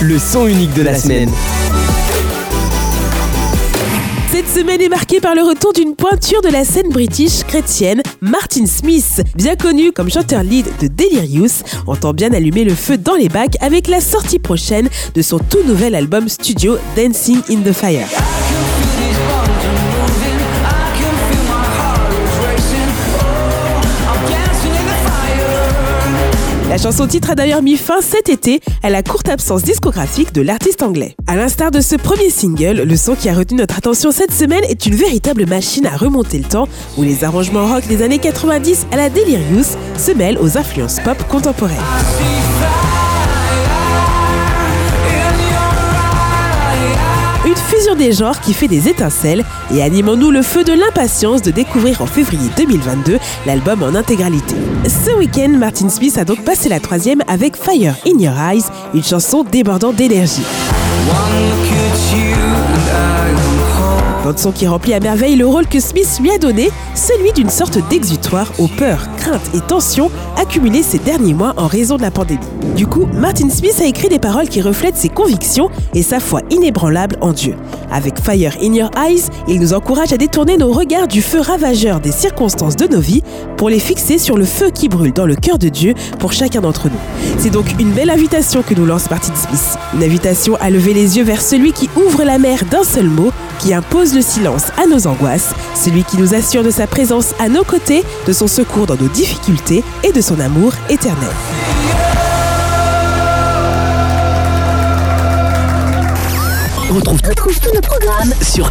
le son unique de la semaine. Cette semaine est marquée par le retour d'une pointure de la scène british chrétienne, Martin Smith, bien connu comme chanteur lead de Delirious, entend bien allumer le feu dans les bacs avec la sortie prochaine de son tout nouvel album studio Dancing in the Fire. La chanson titre a d'ailleurs mis fin cet été à la courte absence discographique de l'artiste anglais. À l'instar de ce premier single, le son qui a retenu notre attention cette semaine est une véritable machine à remonter le temps où les arrangements rock des années 90 à la Delirious se mêlent aux influences pop contemporaines. Des genres qui fait des étincelles et animons-nous le feu de l'impatience de découvrir en février 2022 l'album en intégralité. Ce week-end, Martin Smith a donc passé la troisième avec Fire in Your Eyes, une chanson débordant d'énergie. Son qui remplit à merveille le rôle que Smith lui a donné, celui d'une sorte d'exutoire aux peurs, craintes et tensions accumulées ces derniers mois en raison de la pandémie. Du coup, Martin Smith a écrit des paroles qui reflètent ses convictions et sa foi inébranlable en Dieu. Avec Fire in Your Eyes, il nous encourage à détourner nos regards du feu ravageur des circonstances de nos vies pour les fixer sur le feu qui brûle dans le cœur de Dieu pour chacun d'entre nous. C'est donc une belle invitation que nous lance Martin Smith. Une invitation à lever les yeux vers celui qui ouvre la mer d'un seul mot, qui impose le silence à nos angoisses, celui qui nous assure de sa présence à nos côtés, de son secours dans nos difficultés et de son amour éternel. Retrouve tous nos programmes sur.